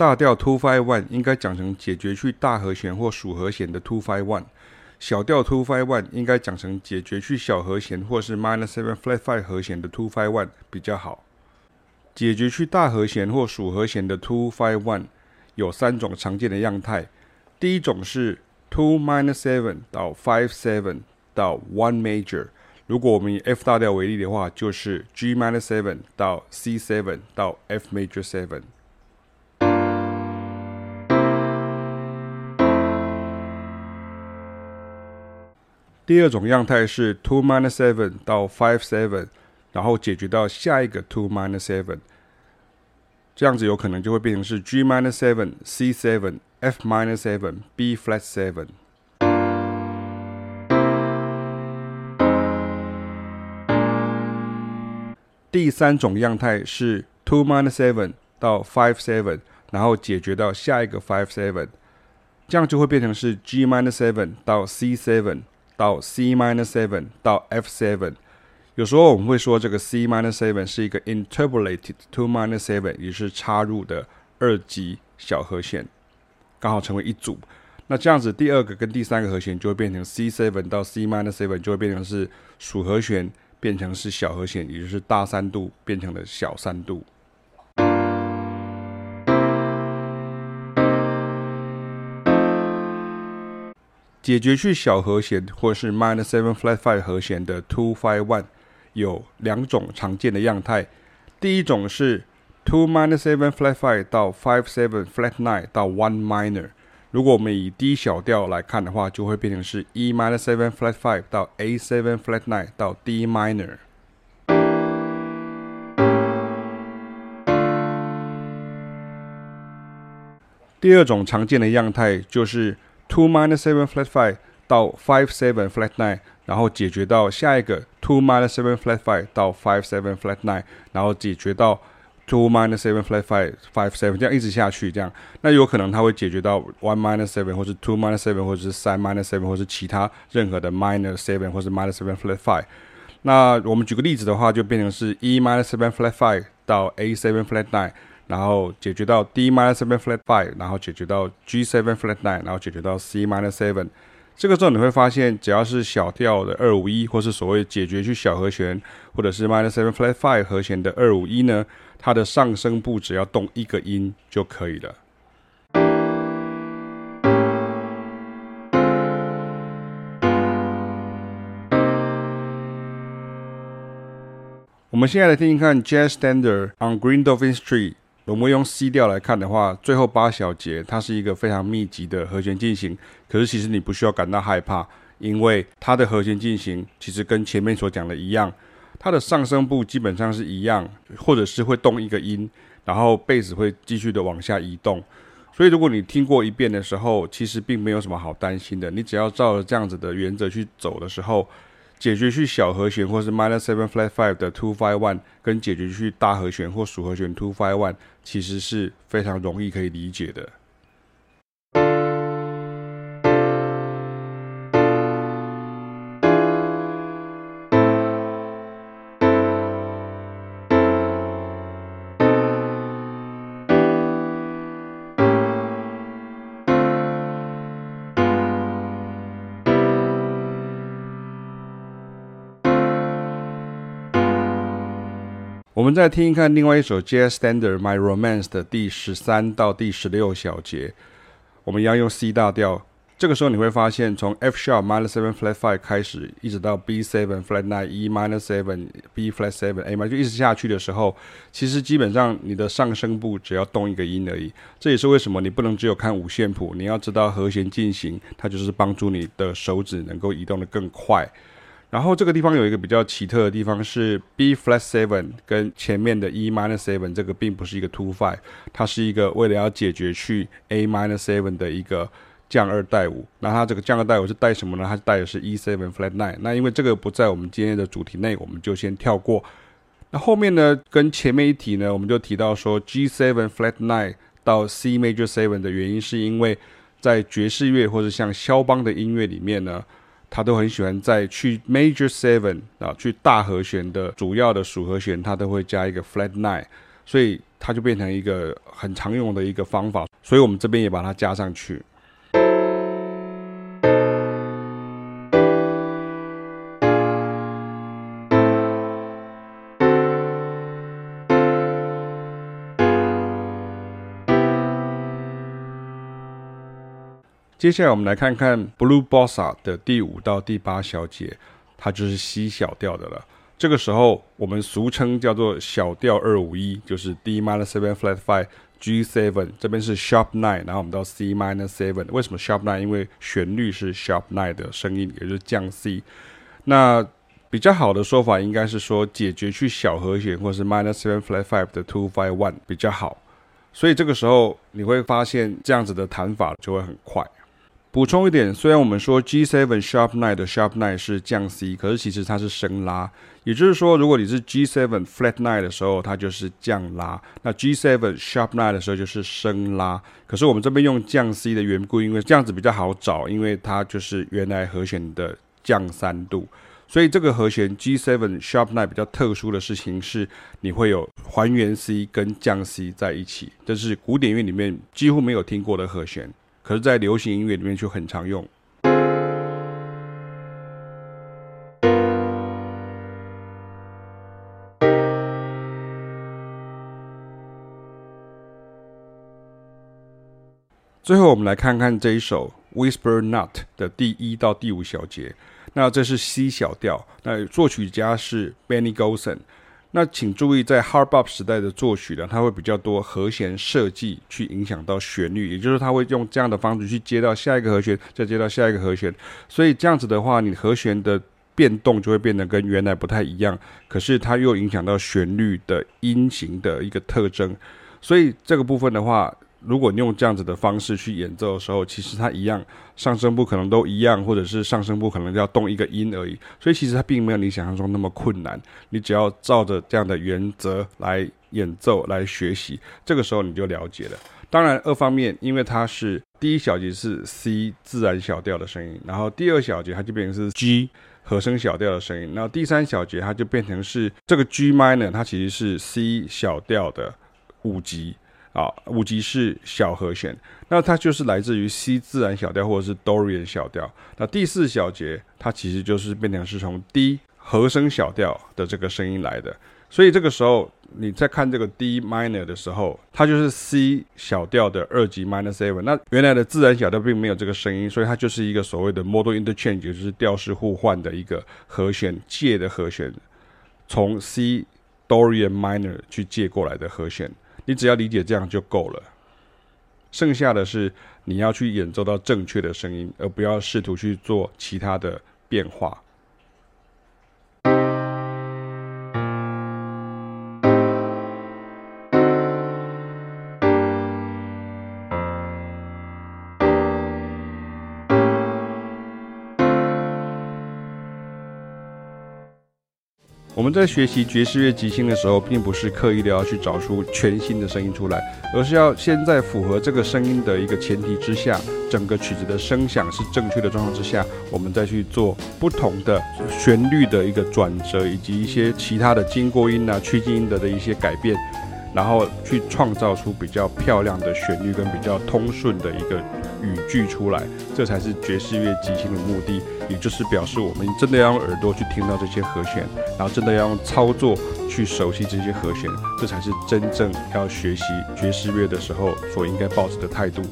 大调 two five one 应该讲成解决去大和弦或属和弦的 two five one，小调 two five one 应该讲成解决去小和弦或是 minor seven flat five 和弦的 two five one 比较好。解决去大和弦或属和弦的 two five one 有三种常见的样态，第一种是 two minor seven 到 five seven 到 one major。如果我们以 F 大调为例的话，就是 G minor seven 到 C seven 到 F major seven。第二种样态是 two minus seven 到 five seven，然后解决到下一个 two minus seven，这样子有可能就会变成是 G minus seven C seven F minus seven B flat seven。第三种样态是 two minus seven 到 five seven，然后解决到下一个 five seven，这样就会变成是 G minus seven 到 C seven 到 C minor seven 到 F seven。有时候我们会说这个 C minor seven 是一个 interpolated two minor seven，也是插入的二级小和弦，刚好成为一组。那这样子第二个跟第三个和弦就会变成 C seven 到 C minor seven，就会变成是属和弦。变成是小和弦，也就是大三度变成了小三度。解决去小和弦或是 minor seven flat five 和弦的 two five one 有两种常见的样态，第一种是 two minor seven flat five 到 five seven flat nine 到 one minor。如果我们以 D 小调来看的话，就会变成是 E minor seven flat five 到 A seven flat nine 到 D minor。第二种常见的样态就是 two minor seven flat five 到 five seven flat nine，然后解决到下一个 two minor seven flat five 到 five seven flat nine，然后解决到。two minor seven flat five five seven 这样一直下去，这样那有可能它会解决到 one minor seven 或是 two minor seven 或者是三 minor seven 或是其他任何的 minor seven 或是 minor seven flat five。那我们举个例子的话，就变成是 E minor seven flat five 到 A seven flat nine，然后解决到 D minor seven flat five，然后解决到 G seven flat nine，然后解决到 C minor seven。这个时候你会发现，只要是小调的二五一，或是所谓解决去小和弦，或者是 minor seven flat five 和弦的二五一呢。它的上升部只要动一个音就可以了。我们现在来听听看 Jazz Standard on Green Dolphin Street。我们用 C 调来看的话，最后八小节它是一个非常密集的和弦进行。可是其实你不需要感到害怕，因为它的和弦进行其实跟前面所讲的一样。它的上声部基本上是一样，或者是会动一个音，然后贝斯会继续的往下移动。所以如果你听过一遍的时候，其实并没有什么好担心的。你只要照着这样子的原则去走的时候，解决去小和弦或是 minor seven flat five 的 two five one，跟解决去大和弦或属和弦 two five one，其实是非常容易可以理解的。我们再听一看另外一首 Jazz Standard My Romance 的第十三到第十六小节，我们要用 C 大调。这个时候你会发现，从 F sharp minor seven flat five 开始，一直到 B seven flat nine E minor seven B flat seven A minor 就一直下去的时候，其实基本上你的上声部只要动一个音而已。这也是为什么你不能只有看五线谱，你要知道和弦进行，它就是帮助你的手指能够移动的更快。然后这个地方有一个比较奇特的地方是 B flat seven 跟前面的 E minor seven 这个并不是一个 two five，它是一个为了要解决去 A minor seven 的一个降二带五。那它这个降二带五是带什么呢？它带的是 E seven flat nine。那因为这个不在我们今天的主题内，我们就先跳过。那后面呢，跟前面一提呢，我们就提到说 G seven flat nine 到 C major seven 的原因，是因为在爵士乐或者像肖邦的音乐里面呢。他都很喜欢在去 major seven 啊，去大和弦的主要的属和弦，他都会加一个 flat nine。所以它就变成一个很常用的一个方法，所以我们这边也把它加上去。接下来我们来看看 Blue Bossa 的第五到第八小节，它就是 C 小调的了。这个时候我们俗称叫做小调二五一，就是 D minor seven flat five G seven，这边是 sharp nine，然后我们到 C minor seven。为什么 sharp nine？因为旋律是 sharp nine 的声音，也就是降 C。那比较好的说法应该是说解决去小和弦或是 minor seven flat five 的 two five one 比较好。所以这个时候你会发现这样子的弹法就会很快。补充一点，虽然我们说 G7 Sharp Nine 的 Sharp Nine 是降 C，可是其实它是升拉。也就是说，如果你是 G7 Flat Nine 的时候，它就是降拉；那 G7 Sharp Nine 的时候就是升拉。可是我们这边用降 C 的缘故，因为这样子比较好找，因为它就是原来和弦的降三度。所以这个和弦 G7 Sharp Nine 比较特殊的事情是，你会有还原 C 跟降 C 在一起，这是古典乐里面几乎没有听过的和弦。可是，在流行音乐里面就很常用。最后，我们来看看这一首《Whisper Not》的第一到第五小节。那这是 C 小调，那作曲家是 Benny Golson。那请注意，在 Hard Bop 时代的作曲呢，它会比较多和弦设计去影响到旋律，也就是它会用这样的方式去接到下一个和弦，再接到下一个和弦，所以这样子的话，你和弦的变动就会变得跟原来不太一样，可是它又影响到旋律的音型的一个特征，所以这个部分的话。如果你用这样子的方式去演奏的时候，其实它一样，上声部可能都一样，或者是上声部可能要动一个音而已，所以其实它并没有你想象中那么困难。你只要照着这样的原则来演奏来学习，这个时候你就了解了。当然，二方面，因为它是第一小节是 C 自然小调的声音，然后第二小节它就变成是 G 和声小调的声音，然后第三小节它就变成是这个 G minor，它其实是 C 小调的五级。啊，五级是小和弦，那它就是来自于 C 自然小调或者是 Dorian 小调。那第四小节它其实就是变成是从 D 和声小调的这个声音来的。所以这个时候你在看这个 D minor 的时候，它就是 C 小调的二级 minor seven。那原来的自然小调并没有这个声音，所以它就是一个所谓的 modal interchange，就是调式互换的一个和弦借的和弦，从 C Dorian minor 去借过来的和弦。你只要理解这样就够了，剩下的是你要去演奏到正确的声音，而不要试图去做其他的变化。我们在学习爵士乐即兴的时候，并不是刻意的要去找出全新的声音出来，而是要先在符合这个声音的一个前提之下，整个曲子的声响是正确的状况之下，我们再去做不同的旋律的一个转折，以及一些其他的经过音啊、趋近音的的一些改变，然后去创造出比较漂亮的旋律跟比较通顺的一个语句出来，这才是爵士乐即兴的目的，也就是表示我们真的要用耳朵去听到这些和弦，然后真的要用操作去熟悉这些和弦，这才是真正要学习爵士乐的时候所应该抱持的态度。